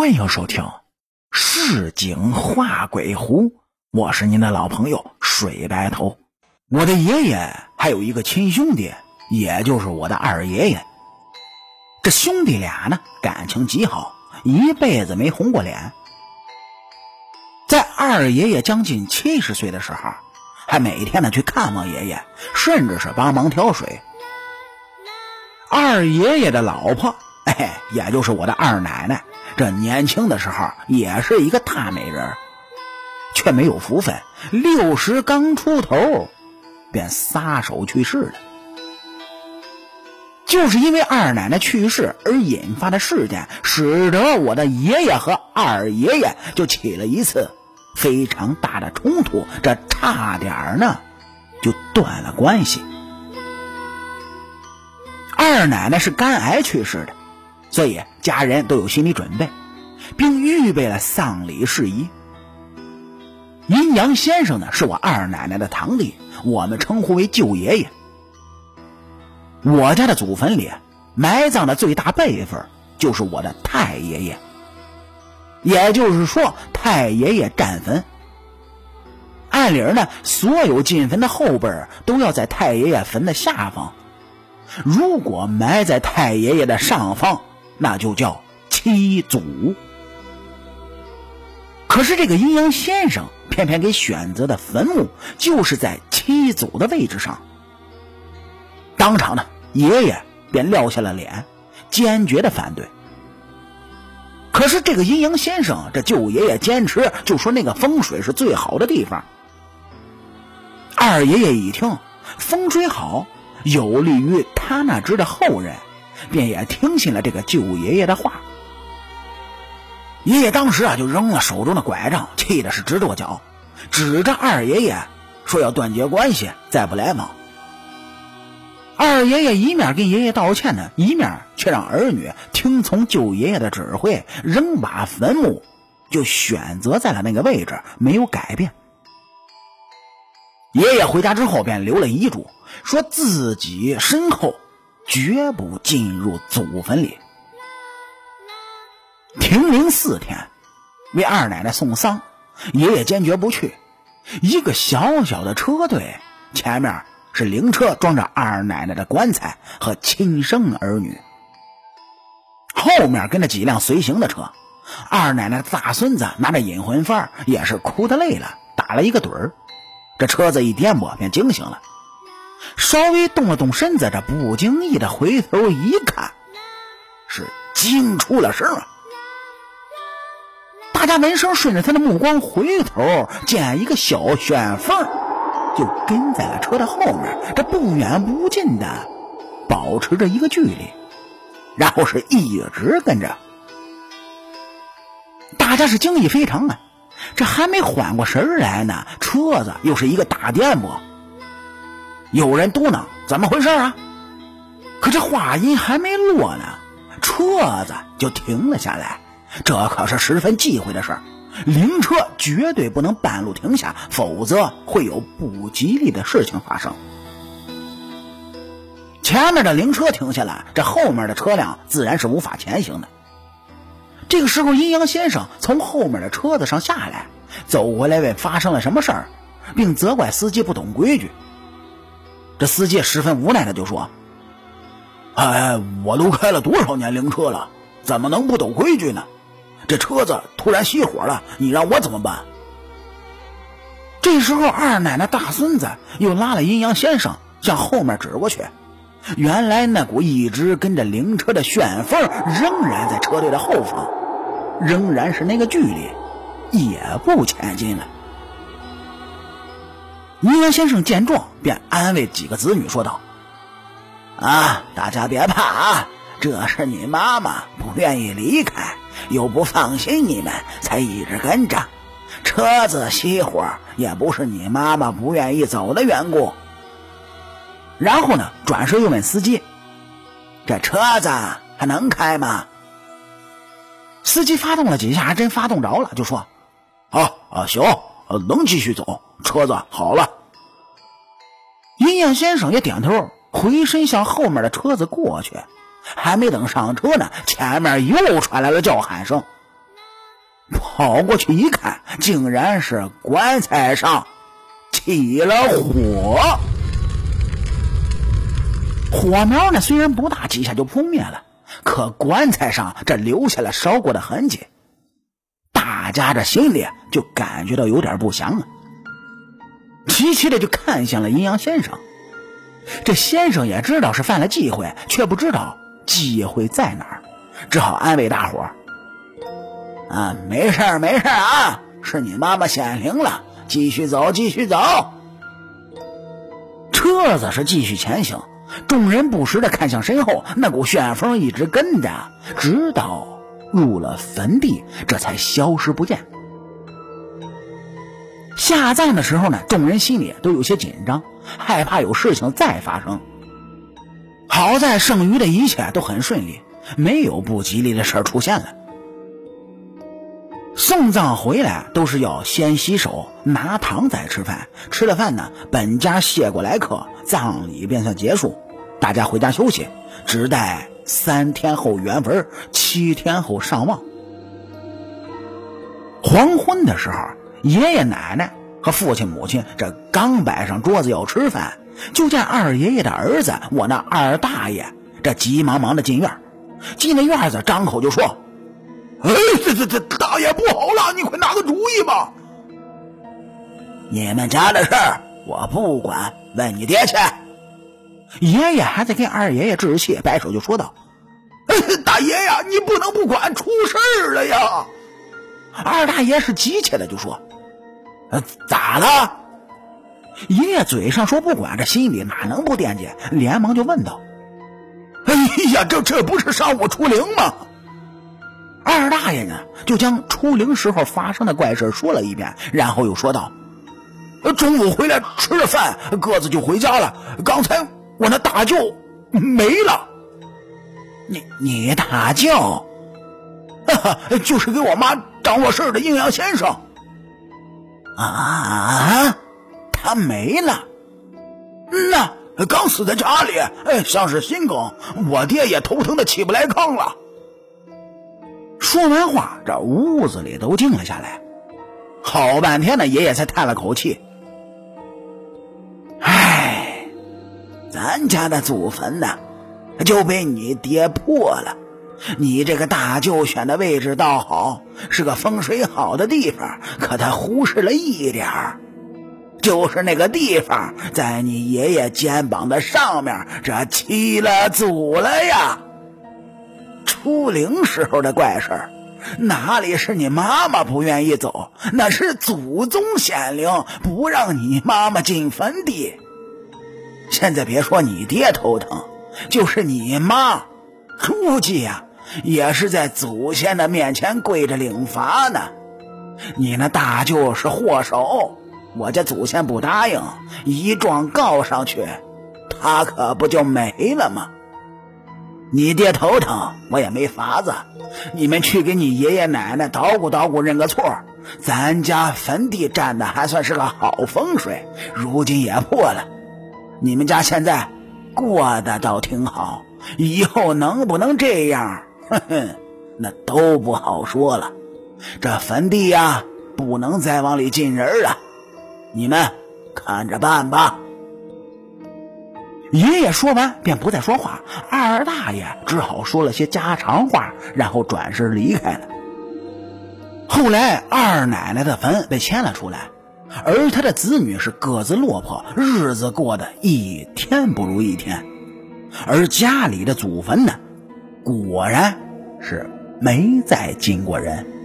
欢迎收听《市井画鬼狐》，我是您的老朋友水白头。我的爷爷还有一个亲兄弟，也就是我的二爷爷。这兄弟俩呢，感情极好，一辈子没红过脸。在二爷爷将近七十岁的时候，还每天呢去看望爷爷，甚至是帮忙挑水。二爷爷的老婆，哎，也就是我的二奶奶。这年轻的时候也是一个大美人，却没有福分，六十刚出头便撒手去世了。就是因为二奶奶去世而引发的事件，使得我的爷爷和二爷爷就起了一次非常大的冲突，这差点呢就断了关系。二奶奶是肝癌去世的。所以家人都有心理准备，并预备了丧礼事宜。阴阳先生呢，是我二奶奶的堂弟，我们称呼为舅爷爷。我家的祖坟里埋葬的最大辈分就是我的太爷爷，也就是说太爷爷占坟。按理呢，所有进坟的后辈都要在太爷爷坟的下方，如果埋在太爷爷的上方。那就叫七祖。可是这个阴阳先生偏偏给选择的坟墓就是在七祖的位置上。当场呢，爷爷便撂下了脸，坚决的反对。可是这个阴阳先生，这舅爷爷坚持就说那个风水是最好的地方。二爷爷一听，风水好，有利于他那支的后人。便也听信了这个舅爷爷的话。爷爷当时啊，就扔了手中的拐杖，气的是直跺脚，指着二爷爷说要断绝关系，再不来往。二爷爷一面跟爷爷道歉呢，一面却让儿女听从舅爷爷的指挥，扔把坟墓就选择在了那个位置，没有改变。爷爷回家之后便留了遗嘱，说自己身后。绝不进入祖坟里。停灵四天，为二奶奶送丧，爷爷坚决不去。一个小小的车队，前面是灵车，装着二奶奶的棺材和亲生儿女，后面跟着几辆随行的车。二奶奶的大孙子拿着引魂幡，也是哭得累了，打了一个盹儿。这车子一颠簸，便惊醒了。稍微动了动身子，这不经意的回头一看，是惊出了声啊！大家闻声顺着他的目光回头，见一个小旋风就跟在了车的后面，这不远不近的保持着一个距离，然后是一直跟着。大家是惊异非常啊！这还没缓过神来呢，车子又是一个大颠簸。有人嘟囔：“怎么回事啊？”可这话音还没落呢，车子就停了下来。这可是十分忌讳的事儿，灵车绝对不能半路停下，否则会有不吉利的事情发生。前面的灵车停下来，这后面的车辆自然是无法前行的。这个时候，阴阳先生从后面的车子上下来，走回来问发生了什么事儿，并责怪司机不懂规矩。这司机十分无奈的就说：“哎，我都开了多少年灵车了，怎么能不懂规矩呢？这车子突然熄火了，你让我怎么办？”这时候，二奶奶大孙子又拉了阴阳先生向后面指过去。原来那股一直跟着灵车的旋风仍然在车队的后方，仍然是那个距离，也不前进了。阴阳先生见状，便安慰几个子女说道：“啊，大家别怕啊，这是你妈妈不愿意离开，又不放心你们，才一直跟着。车子熄火也不是你妈妈不愿意走的缘故。”然后呢，转身又问司机：“这车子还能开吗？”司机发动了几下，还真发动着了，就说：“啊啊，行，能继续走。”车子好了，阴阳先生也点头，回身向后面的车子过去。还没等上车呢，前面又传来了叫喊声：“跑过去一看，竟然是棺材上起了火。火苗呢，虽然不大，几下就扑灭了，可棺材上这留下了烧过的痕迹，大家这心里就感觉到有点不祥啊。齐齐的就看向了阴阳先生。这先生也知道是犯了忌讳，却不知道忌讳在哪儿，只好安慰大伙儿：“啊，没事儿，没事儿啊，是你妈妈显灵了，继续走，继续走。”车子是继续前行，众人不时的看向身后，那股旋风一直跟着，直到入了坟地，这才消失不见。下葬的时候呢，众人心里都有些紧张，害怕有事情再发生。好在剩余的一切都很顺利，没有不吉利的事出现了。送葬回来都是要先洗手、拿糖再吃饭，吃了饭呢，本家谢过来客，葬礼便算结束，大家回家休息，只待三天后圆坟，七天后上望。黄昏的时候。爷爷奶奶和父亲母亲这刚摆上桌子要吃饭，就见二爷爷的儿子我那二大爷这急忙忙的进院，进了院子张口就说：“哎，这这这大爷不好了，你快拿个主意吧！你们家的事儿我不管，问你爹去。”爷爷还在给二爷爷置气，摆手就说道：“ 大爷呀，你不能不管，出事儿了呀！”二大爷是急切的就说。呃，咋了？爷爷嘴上说不管，这心里哪能不惦记？连忙就问道：“哎呀，这这不是上午出灵吗？”二大爷呢，就将出灵时候发生的怪事说了一遍，然后又说道：“中午回来吃了饭，各自就回家了。刚才我那大舅没了。你你大舅，哈哈，就是给我妈掌握事的阴阳先生。”啊，他没了。那刚死在家里，哎，像是心梗。我爹也头疼的起不来炕了。说完话，这屋子里都静了下来。好半天呢，爷爷才叹了口气：“唉，咱家的祖坟呢，就被你爹破了。”你这个大舅选的位置倒好，是个风水好的地方，可他忽视了一点儿，就是那个地方在你爷爷肩膀的上面，这起了祖了呀！出灵时候的怪事儿，哪里是你妈妈不愿意走，那是祖宗显灵，不让你妈妈进坟地。现在别说你爹头疼，就是你妈，估计呀。也是在祖先的面前跪着领罚呢。你那大舅是祸首，我家祖先不答应，一状告上去，他可不就没了吗？你爹头疼，我也没法子。你们去给你爷爷奶奶捣鼓捣鼓，认个错。咱家坟地占的还算是个好风水，如今也破了。你们家现在过得倒挺好，以后能不能这样？哼哼，那都不好说了。这坟地呀，不能再往里进人了。你们看着办吧。爷爷说完便不再说话，二大爷只好说了些家常话，然后转身离开了。后来，二奶奶的坟被迁了出来，而他的子女是各自落魄，日子过得一天不如一天。而家里的祖坟呢？果然是没再进过人。